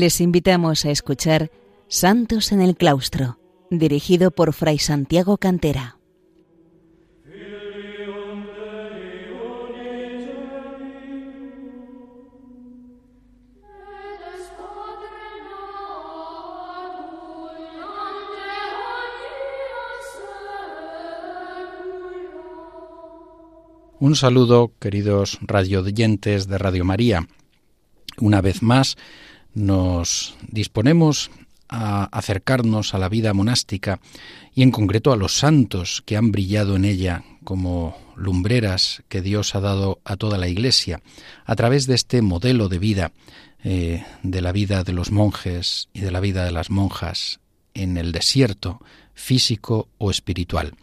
Les invitamos a escuchar Santos en el Claustro, dirigido por Fray Santiago Cantera. Un saludo, queridos radioyentes de Radio María. Una vez más nos disponemos a acercarnos a la vida monástica y en concreto a los santos que han brillado en ella como lumbreras que Dios ha dado a toda la Iglesia a través de este modelo de vida, eh, de la vida de los monjes y de la vida de las monjas en el desierto físico o espiritual.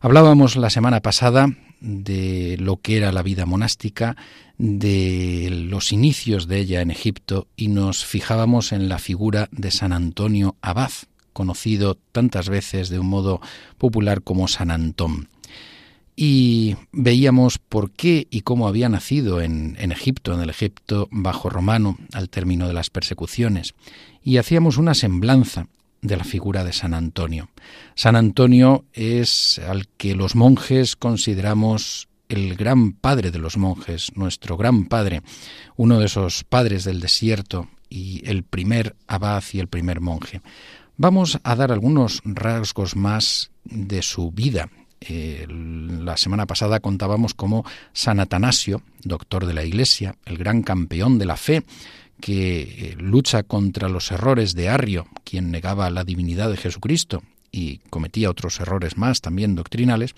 Hablábamos la semana pasada de lo que era la vida monástica, de los inicios de ella en Egipto y nos fijábamos en la figura de San Antonio Abad, conocido tantas veces de un modo popular como San Antón. Y veíamos por qué y cómo había nacido en, en Egipto, en el Egipto bajo romano, al término de las persecuciones, y hacíamos una semblanza de la figura de San Antonio. San Antonio es al que los monjes consideramos el gran padre de los monjes, nuestro gran padre, uno de esos padres del desierto y el primer abad y el primer monje. Vamos a dar algunos rasgos más de su vida. la semana pasada contábamos cómo San Atanasio, doctor de la Iglesia, el gran campeón de la fe, que eh, lucha contra los errores de Arrio, quien negaba la divinidad de Jesucristo y cometía otros errores más también doctrinales,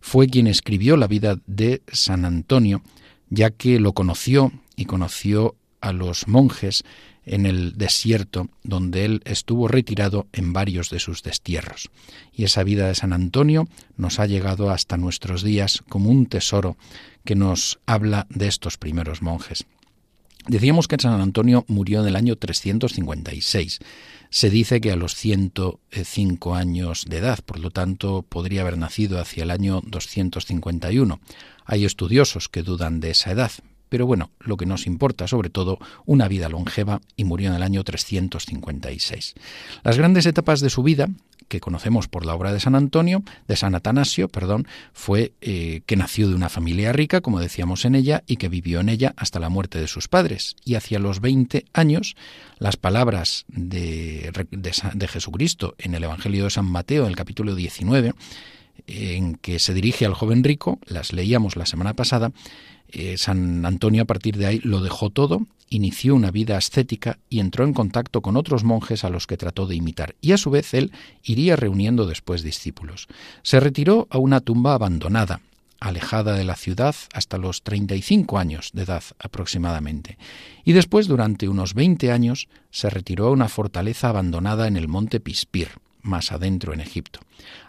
fue quien escribió la vida de San Antonio, ya que lo conoció y conoció a los monjes en el desierto donde él estuvo retirado en varios de sus destierros. Y esa vida de San Antonio nos ha llegado hasta nuestros días como un tesoro que nos habla de estos primeros monjes. Decíamos que San Antonio murió en el año 356. Se dice que a los 105 años de edad, por lo tanto podría haber nacido hacia el año 251. Hay estudiosos que dudan de esa edad, pero bueno, lo que nos importa sobre todo, una vida longeva y murió en el año 356. Las grandes etapas de su vida que conocemos por la obra de San Antonio, de San Atanasio, perdón, fue eh, que nació de una familia rica, como decíamos en ella, y que vivió en ella hasta la muerte de sus padres. Y hacia los 20 años, las palabras de, de Jesucristo en el Evangelio de San Mateo, en el capítulo 19, en que se dirige al joven rico, las leíamos la semana pasada, eh, San Antonio a partir de ahí lo dejó todo, inició una vida ascética y entró en contacto con otros monjes a los que trató de imitar, y a su vez él iría reuniendo después discípulos. Se retiró a una tumba abandonada, alejada de la ciudad hasta los 35 años de edad aproximadamente, y después durante unos 20 años se retiró a una fortaleza abandonada en el monte Pispir, más adentro en Egipto.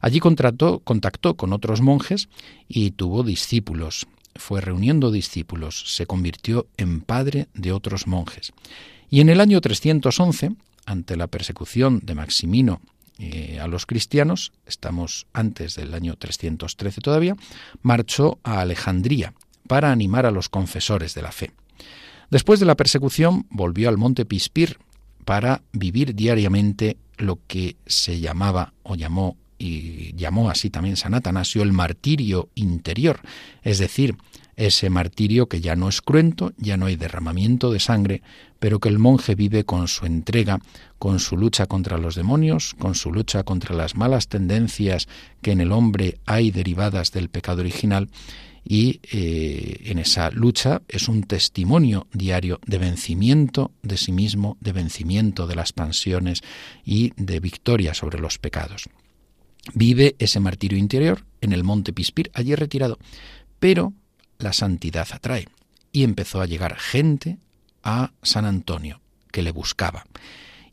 Allí contactó con otros monjes y tuvo discípulos, fue reuniendo discípulos, se convirtió en padre de otros monjes. Y en el año 311, ante la persecución de Maximino eh, a los cristianos, estamos antes del año 313 todavía, marchó a Alejandría para animar a los confesores de la fe. Después de la persecución volvió al monte Pispir para vivir diariamente lo que se llamaba o llamó y llamó así también San Atanasio el martirio interior, es decir, ese martirio que ya no es cruento, ya no hay derramamiento de sangre, pero que el monje vive con su entrega, con su lucha contra los demonios, con su lucha contra las malas tendencias que en el hombre hay derivadas del pecado original, y eh, en esa lucha es un testimonio diario de vencimiento de sí mismo, de vencimiento de las pasiones y de victoria sobre los pecados. Vive ese martirio interior en el monte Pispir, allí retirado, pero la santidad atrae y empezó a llegar gente a San Antonio que le buscaba.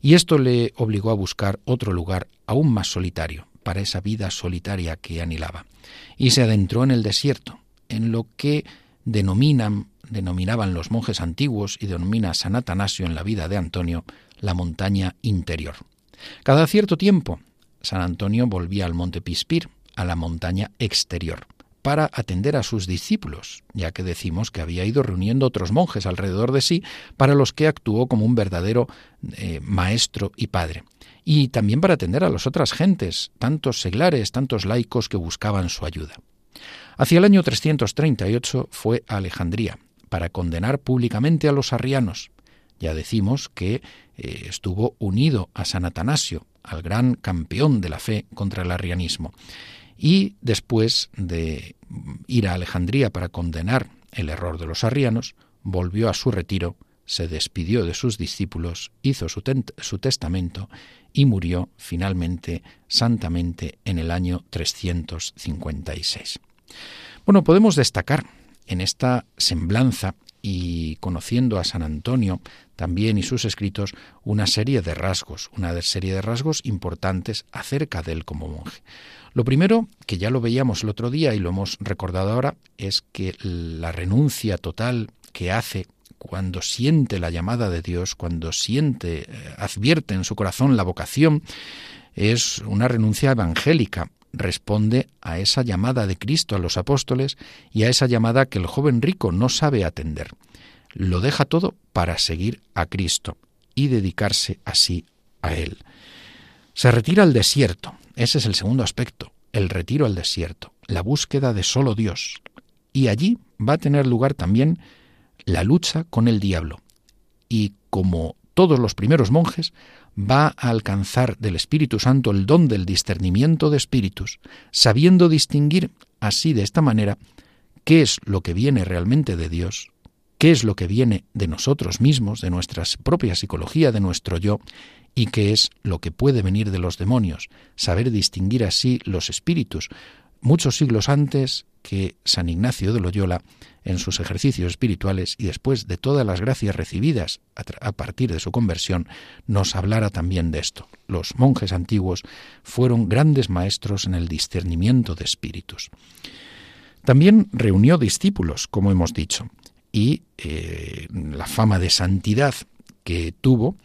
Y esto le obligó a buscar otro lugar aún más solitario para esa vida solitaria que anhelaba. Y se adentró en el desierto, en lo que denominaban los monjes antiguos y denomina San Atanasio en la vida de Antonio la montaña interior. Cada cierto tiempo San Antonio volvía al monte Pispir, a la montaña exterior, para atender a sus discípulos, ya que decimos que había ido reuniendo otros monjes alrededor de sí, para los que actuó como un verdadero eh, maestro y padre. Y también para atender a las otras gentes, tantos seglares, tantos laicos que buscaban su ayuda. Hacia el año 338 fue a Alejandría para condenar públicamente a los arrianos. Ya decimos que eh, estuvo unido a San Atanasio, al gran campeón de la fe contra el arrianismo. Y después de ir a Alejandría para condenar el error de los arrianos, volvió a su retiro, se despidió de sus discípulos, hizo su, su testamento y murió finalmente santamente en el año 356. Bueno, podemos destacar en esta semblanza y conociendo a San Antonio también y sus escritos una serie de rasgos, una serie de rasgos importantes acerca de él como monje. Lo primero, que ya lo veíamos el otro día y lo hemos recordado ahora, es que la renuncia total que hace cuando siente la llamada de Dios, cuando siente, eh, advierte en su corazón la vocación, es una renuncia evangélica, responde a esa llamada de Cristo a los apóstoles y a esa llamada que el joven rico no sabe atender. Lo deja todo para seguir a Cristo y dedicarse así a Él. Se retira al desierto. Ese es el segundo aspecto, el retiro al desierto, la búsqueda de solo Dios. Y allí va a tener lugar también la lucha con el diablo. Y como todos los primeros monjes, va a alcanzar del Espíritu Santo el don del discernimiento de espíritus, sabiendo distinguir así de esta manera qué es lo que viene realmente de Dios, qué es lo que viene de nosotros mismos, de nuestra propia psicología, de nuestro yo, y qué es lo que puede venir de los demonios, saber distinguir así los espíritus. Muchos siglos antes que San Ignacio de Loyola en sus ejercicios espirituales y después de todas las gracias recibidas a, partir de su conversión, nos hablara también de esto. Los monjes antiguos fueron grandes maestros en el discernimiento de espíritus. También reunió discípulos, como hemos dicho, y eh, la fama de santidad que tuvo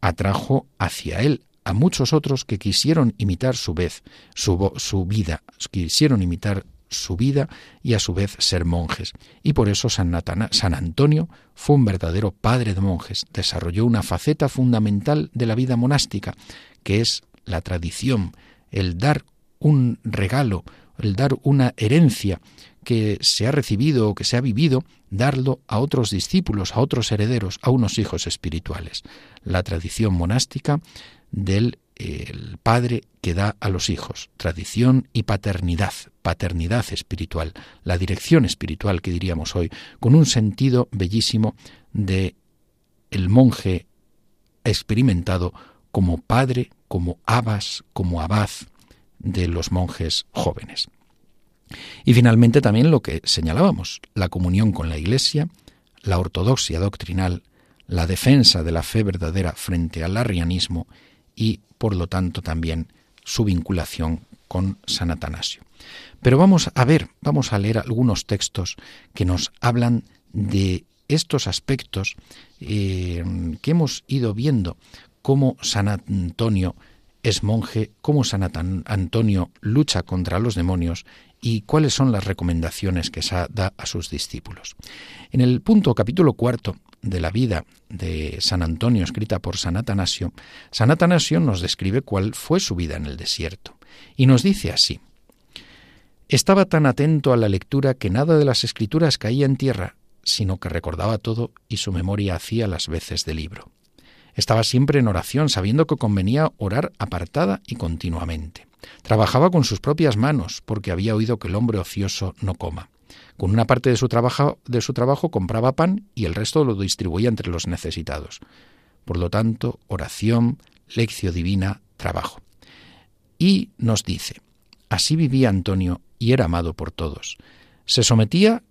atrajo hacia él a muchos otros que quisieron imitar su vez su, vida, quisieron imitar su vida y a su vez ser monjes. Y por eso San, San Antonio fue un verdadero padre de monjes, desarrolló una faceta fundamental de la vida monástica, que es la tradición, el dar un regalo, el dar una herencia que se ha recibido o que se ha vivido, darlo a otros discípulos, a otros herederos, a unos hijos espirituales. La tradición monástica del el padre que da a los hijos, tradición y paternidad, paternidad espiritual, la dirección espiritual que diríamos hoy, con un sentido bellísimo de el monje experimentado como padre, como abas, como abad de los monjes jóvenes. Y finalmente también lo que señalábamos, la comunión con la Iglesia, la ortodoxia doctrinal, la defensa de la fe verdadera frente al arrianismo y, por lo tanto, también su vinculación con San Atanasio. Pero vamos a ver, vamos a leer algunos textos que nos hablan de estos aspectos eh, que hemos ido viendo, cómo San Antonio es monje, cómo San Antonio lucha contra los demonios y cuáles son las recomendaciones que da a sus discípulos. En el punto capítulo cuarto de la vida de San Antonio escrita por San Atanasio, San Atanasio nos describe cuál fue su vida en el desierto y nos dice así. Estaba tan atento a la lectura que nada de las escrituras caía en tierra, sino que recordaba todo y su memoria hacía las veces de libro. Estaba siempre en oración, sabiendo que convenía orar apartada y continuamente. Trabajaba con sus propias manos, porque había oído que el hombre ocioso no coma. Con una parte de su, trabajo, compraba pan y el resto lo distribuía entre los necesitados. Por lo tanto, oración, lección divina, trabajo. Y nos dice, así vivía Antonio y era amado por todos. Se sometía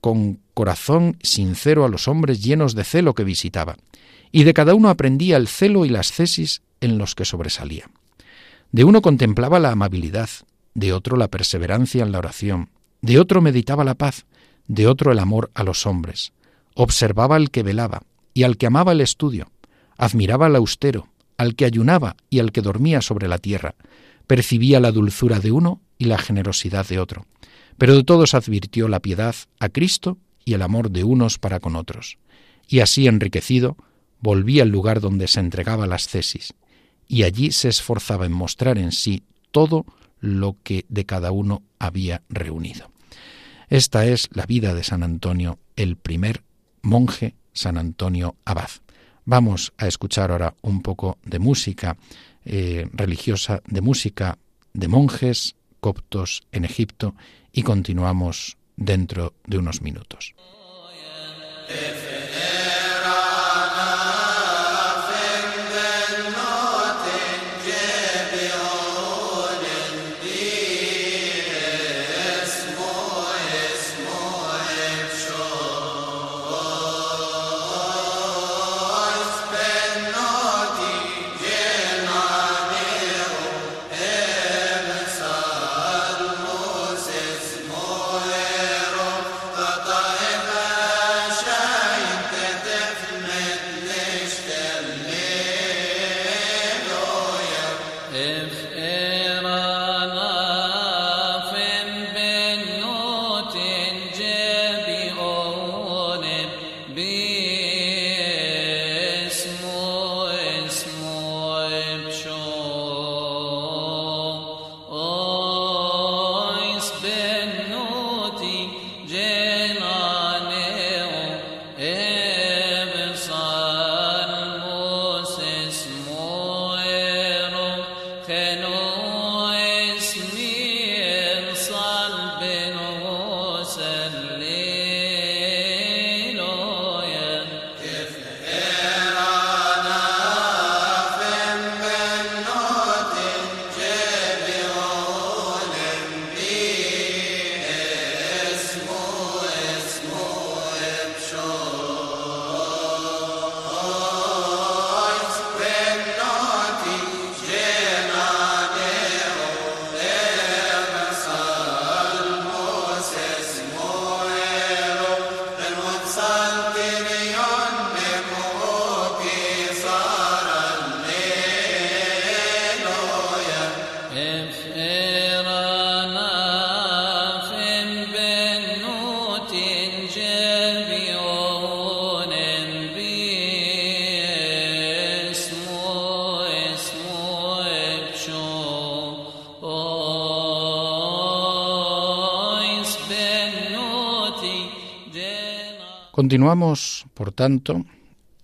con corazón sincero a los hombres llenos de celo que visitaba, y de cada uno aprendía el celo y las cesis en los que sobresalía. De uno contemplaba la amabilidad, de otro la perseverancia en la oración, de otro meditaba la paz, de otro el amor a los hombres. Observaba al que velaba y al que amaba el estudio, admiraba al austero, al que ayunaba y al que dormía sobre la tierra, percibía la dulzura de uno y la generosidad de otro, pero de todos advirtió la piedad a Cristo y el amor de unos para con otros. Y así enriquecido, volvía al lugar donde se entregaba las tesis, y allí se esforzaba en mostrar en sí todo lo que de cada uno había reunido. Esta es la vida de San Antonio, el primer monje San Antonio Abad. Vamos a escuchar ahora un poco de música eh, religiosa, de música de monjes coptos en Egipto y continuamos dentro de unos minutos. Continuamos, por tanto,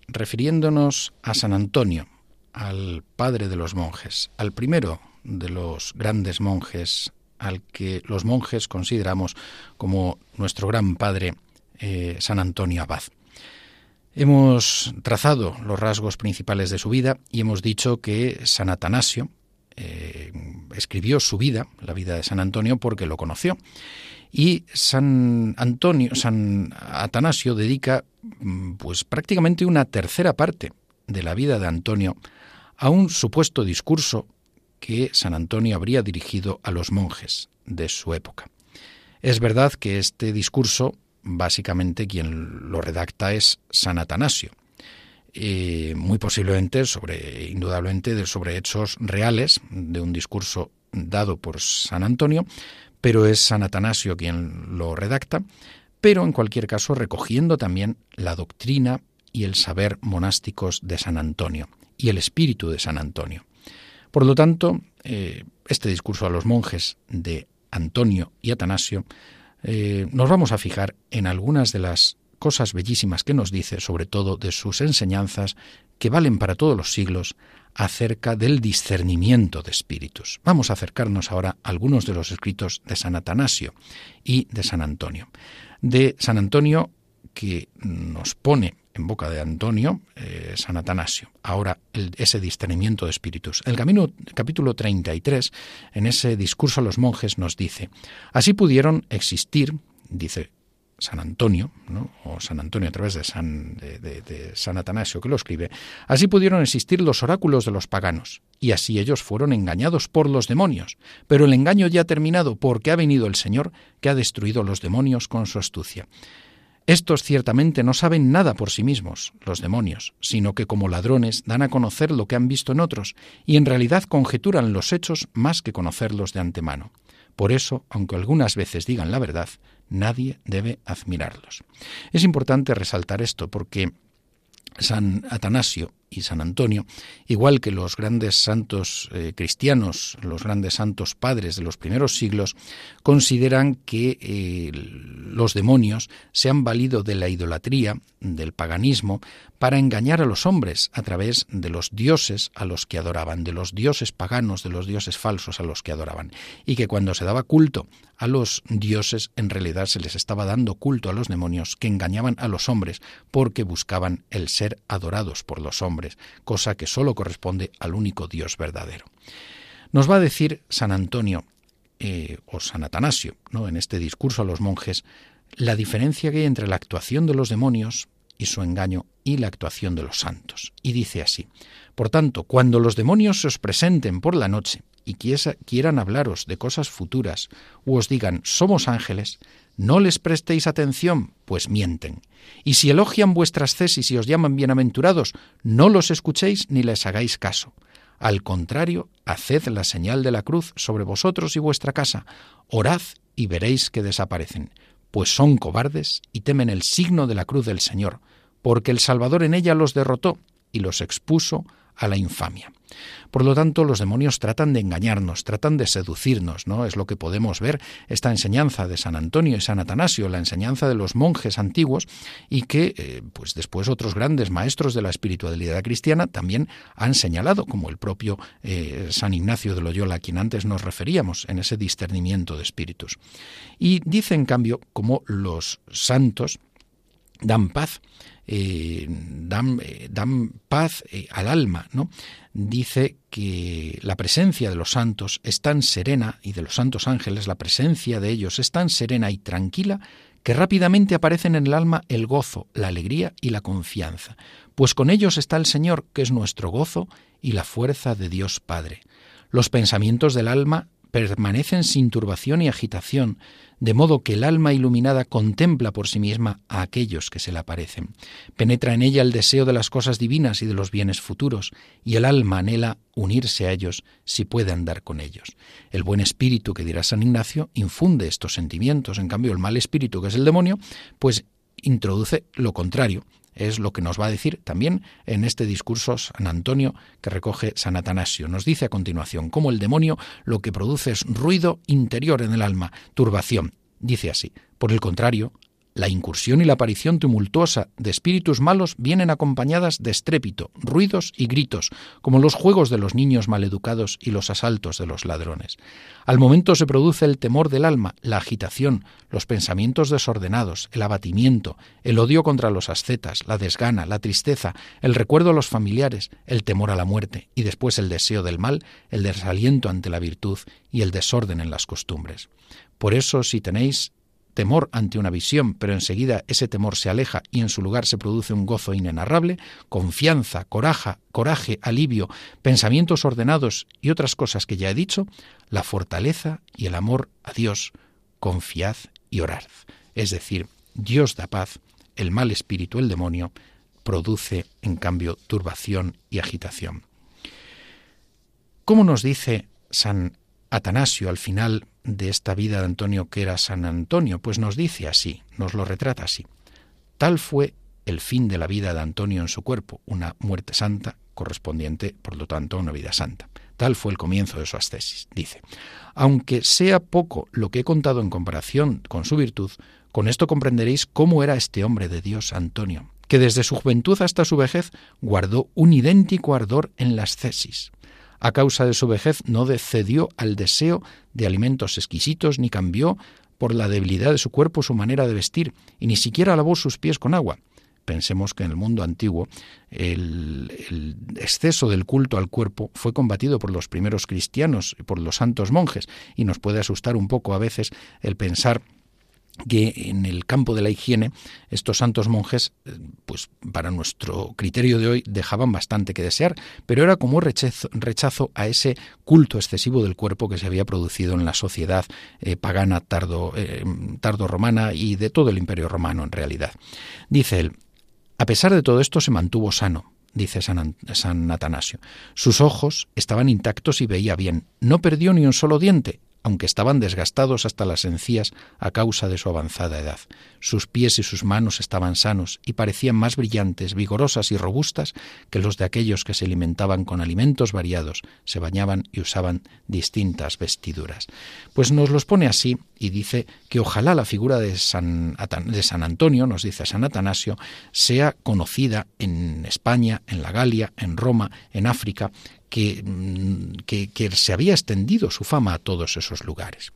refiriéndonos a San Antonio, al padre de los monjes, al primero de los grandes monjes, al que los monjes consideramos como nuestro gran padre, eh, San Antonio Abad. Hemos trazado los rasgos principales de su vida y hemos dicho que San Atanasio eh, escribió su vida, la vida de San Antonio, porque lo conoció y San Antonio, San Atanasio dedica mm, pues prácticamente una tercera parte de la vida de Antonio a un supuesto discurso que San Antonio habría dirigido a los monjes de su época. Es verdad que este discurso, básicamente quien lo redacta es San Atanasio, eh, muy posiblemente sobre, indudablemente, sobre hechos reales de un discurso dado por San Antonio, pero es San Atanasio quien lo redacta, pero en cualquier caso recogiendo también la doctrina y el saber monásticos de San Antonio y el espíritu de San Antonio. Por lo tanto, eh, este discurso a los monjes de Antonio y Atanasio, eh, nos vamos a fijar en algunas de las cosas bellísimas que nos dice, sobre todo de sus enseñanzas, que valen para todos los siglos, acerca del discernimiento de espíritus. Vamos a acercarnos ahora a algunos de los escritos de San Atanasio y de San Antonio. De San Antonio que nos pone en boca de Antonio eh, San Atanasio. Ahora ese discernimiento de espíritus. El camino, capítulo 33, en ese discurso a los monjes nos dice, así pudieron existir, dice San Antonio, o San Antonio a través de San, de, San Atanasio que lo escribe, así pudieron existir los oráculos de los paganos, y así ellos fueron engañados por los demonios. Pero el engaño ya ha terminado porque ha venido el Señor que ha destruido los demonios con su astucia. Estos ciertamente no saben nada por sí mismos, los demonios, sino que como ladrones dan a conocer lo que han visto en otros, y en realidad conjeturan los hechos más que conocerlos de antemano Por eso, aunque algunas veces digan la verdad, nadie debe admirarlos. Es importante resaltar esto porque San Atanasio y San Antonio, igual que los grandes santos eh, cristianos, los grandes santos padres de los primeros siglos, consideran que eh, los demonios se han valido de la idolatría, del paganismo, para engañar a los hombres a través de los dioses a los que adoraban, de los dioses paganos, de los dioses falsos a los que adoraban, y que cuando se daba culto a los dioses, en realidad se les estaba dando culto a los demonios que engañaban a los hombres porque buscaban el ser adorados por los hombres, cosa que sólo corresponde al único Dios verdadero. Nos va a decir San Antonio eh, o San Atanasio, ¿no? en este discurso a los monjes, la diferencia que hay entre la actuación de los demonios y su engaño y la actuación de los santos. Y dice así, por tanto, cuando los demonios se os presenten por la noche y quieran hablaros de cosas futuras o os digan somos ángeles, no les prestéis atención, pues mienten. Y si elogian vuestras tesis y os llaman bienaventurados, no los escuchéis ni les hagáis caso. Al contrario, haced la señal de la cruz sobre vosotros y vuestra casa, orad y veréis que desaparecen, pues son cobardes y temen el signo de la cruz del Señor, porque el Salvador en ella los derrotó y los expuso a la infamia. Por lo tanto, los demonios tratan de engañarnos, tratan de seducirnos, ¿no? Es lo que podemos ver esta enseñanza de San Antonio y San Atanasio, la enseñanza de los monjes antiguos y que eh, pues después otros grandes maestros de la espiritualidad cristiana también han señalado, como el propio eh, San Ignacio de Loyola, a quien antes nos referíamos en ese discernimiento de espíritus. Y dice en cambio como los santos dan paz eh, dan, eh, dan, paz eh, al alma, ¿no? Dice que la presencia de los santos es tan serena, y de los santos ángeles, la presencia de ellos es tan serena y tranquila, que rápidamente aparecen en el alma el gozo, la alegría y la confianza, pues con ellos está el Señor, que es nuestro gozo y la fuerza de Dios Padre. Los pensamientos del alma permanecen sin turbación y agitación, de modo que el alma iluminada contempla por sí misma a aquellos que se le aparecen. Penetra en ella el deseo de las cosas divinas y de los bienes futuros, y el alma anhela unirse a ellos si puede andar con ellos. El buen espíritu, que dirá San Ignacio, infunde estos sentimientos, en cambio el mal espíritu, que es el demonio, pues introduce lo contrario, es lo que nos va a decir también en este discurso San Antonio que recoge San Atanasio. Nos dice a continuación cómo el demonio lo que produce es ruido interior en el alma, turbación. Dice así, por el contrario, la incursión y la aparición tumultuosa de espíritus malos vienen acompañadas de estrépito, ruidos y gritos, como los juegos de los niños maleducados y los asaltos de los ladrones. Al momento se produce el temor del alma, la agitación, los pensamientos desordenados, el abatimiento, el odio contra los ascetas, la desgana, la tristeza, el recuerdo a los familiares, el temor a la muerte, y después el deseo del mal, el desaliento ante la virtud y el desorden en las costumbres. Por eso, si tenéis temor ante una visión, pero enseguida ese temor se aleja y en su lugar se produce un gozo inenarrable, confianza, coraje, coraje, alivio, pensamientos ordenados y otras cosas que ya he dicho, la fortaleza y el amor a Dios, confiad y orad. Es decir, Dios da paz, el mal espíritu, el demonio, produce en cambio turbación y agitación. ¿Cómo nos dice San Atanasio al final de esta vida de Antonio que era San Antonio? Pues nos dice así, nos lo retrata así. Tal fue el fin de la vida de Antonio en su cuerpo, una muerte santa correspondiente, por lo tanto, a una vida santa. Tal fue el comienzo de su ascesis. Dice, aunque sea poco lo que he contado en comparación con su virtud, con esto comprenderéis cómo era este hombre de Dios, Antonio, que desde su juventud hasta su vejez guardó un idéntico ardor en las cesis a causa de su vejez no cedió al deseo de alimentos exquisitos ni cambió por la debilidad de su cuerpo su manera de vestir y ni siquiera lavó sus pies con agua. Pensemos que en el mundo antiguo el, el, exceso del culto al cuerpo fue combatido por los primeros cristianos y por los santos monjes y nos puede asustar un poco a veces el pensar que en el campo de la higiene estos santos monjes, eh, pues para nuestro criterio de hoy, dejaban bastante que desear, pero era como rechazo, a ese culto excesivo del cuerpo que se había producido en la sociedad eh, pagana tardo, eh, tardo romana y de todo el imperio romano en realidad. Dice él, a pesar de todo esto se mantuvo sano, dice San, San Atanasio. Sus ojos estaban intactos y veía bien. No perdió ni un solo diente, aunque estaban desgastados hasta las encías a causa de su avanzada edad. Sus pies y sus manos estaban sanos y parecían más brillantes, vigorosas y robustas que los de aquellos que se alimentaban con alimentos variados, se bañaban y usaban distintas vestiduras. Pues nos los pone así y dice que ojalá la figura de San, Antonio, nos dice San Atanasio, sea conocida en España, en la Galia, en Roma, en África, Mm, que, que, se había extendido su fama a todos esos lugares.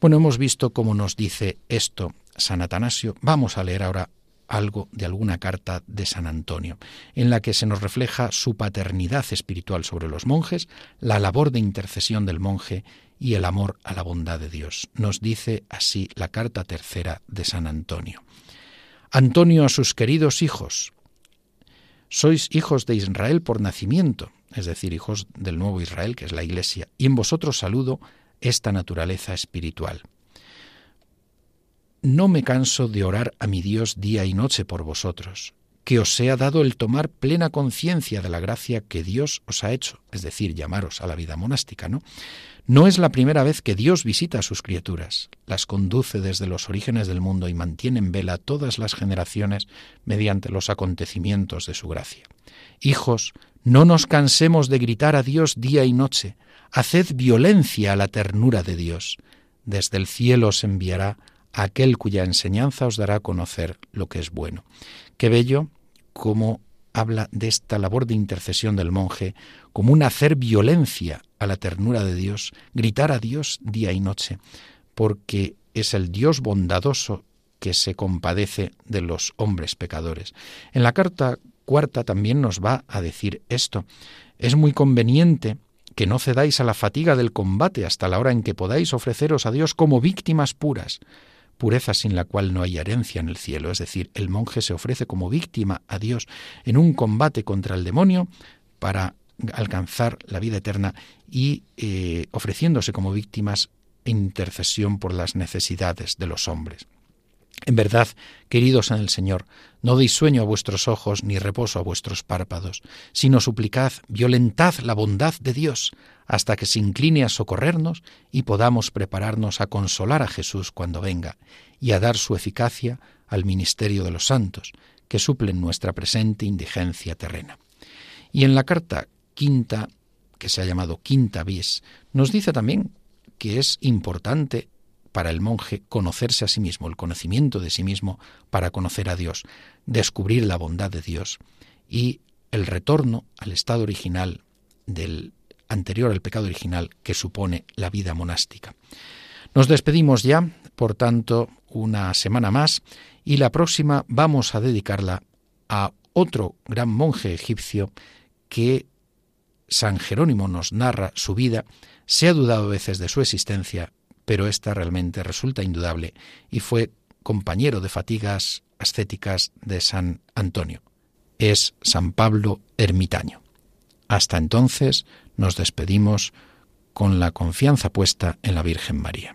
Bueno, hemos visto cómo nos dice esto San Atanasio. Vamos a leer ahora algo de alguna carta de San Antonio, en la que se nos refleja su paternidad espiritual sobre los monjes, la labor de intercesión del monje y el amor a la bondad de Dios. Nos dice así la carta tercera de San Antonio. Antonio a sus queridos hijos, sois hijos de Israel por nacimiento, es decir, hijos del nuevo Israel, que es la Iglesia, y en vosotros saludo esta naturaleza espiritual. No me canso de orar a mi Dios día y noche por vosotros, que os sea dado el tomar plena conciencia de la gracia que Dios os ha hecho, es decir, llamaros a la vida monástica, ¿no? No es la primera vez que Dios visita a sus criaturas, las conduce desde los orígenes del mundo y mantiene en vela todas las generaciones mediante los acontecimientos de su gracia. Hijos, no nos cansemos de gritar a Dios día y noche, haced violencia a la ternura de Dios. Desde el cielo os enviará aquel cuya enseñanza os dará a conocer lo que es bueno. Qué bello cómo habla de esta labor de intercesión del monje como un hacer violencia a la ternura de Dios, gritar a Dios día y noche, porque es el Dios bondadoso que se compadece de los hombres pecadores. En la carta cuarta también nos va a decir esto. Es muy conveniente que no cedáis a la fatiga del combate hasta la hora en que podáis ofreceros a Dios como víctimas puras, pureza sin la cual no hay herencia en el cielo. Es decir, el monje se ofrece como víctima a Dios en un combate contra el demonio para alcanzar la vida eterna y eh, ofreciéndose como víctimas intercesión por las necesidades de los hombres. En verdad, queridos en el Señor, no deis sueño a vuestros ojos ni reposo a vuestros párpados, sino suplicad, violentad la bondad de Dios, hasta que se incline a socorrernos y podamos prepararnos a consolar a Jesús cuando venga, y a dar su eficacia al ministerio de los santos, que suplen nuestra presente indigencia terrena. Y en la carta quinta, que se ha llamado quinta bis, nos dice también que es importante para el monje conocerse a sí mismo, el conocimiento de sí mismo para conocer a Dios, descubrir la bondad de Dios y el retorno al estado original del anterior al pecado original que supone la vida monástica. Nos despedimos ya, por tanto, una semana más y la próxima vamos a dedicarla a otro gran monje egipcio que San Jerónimo nos narra su vida, se ha dudado a veces de su existencia pero esta realmente resulta indudable y fue compañero de fatigas ascéticas de San Antonio. Es San Pablo ermitaño. Hasta entonces nos despedimos con la confianza puesta en la Virgen María.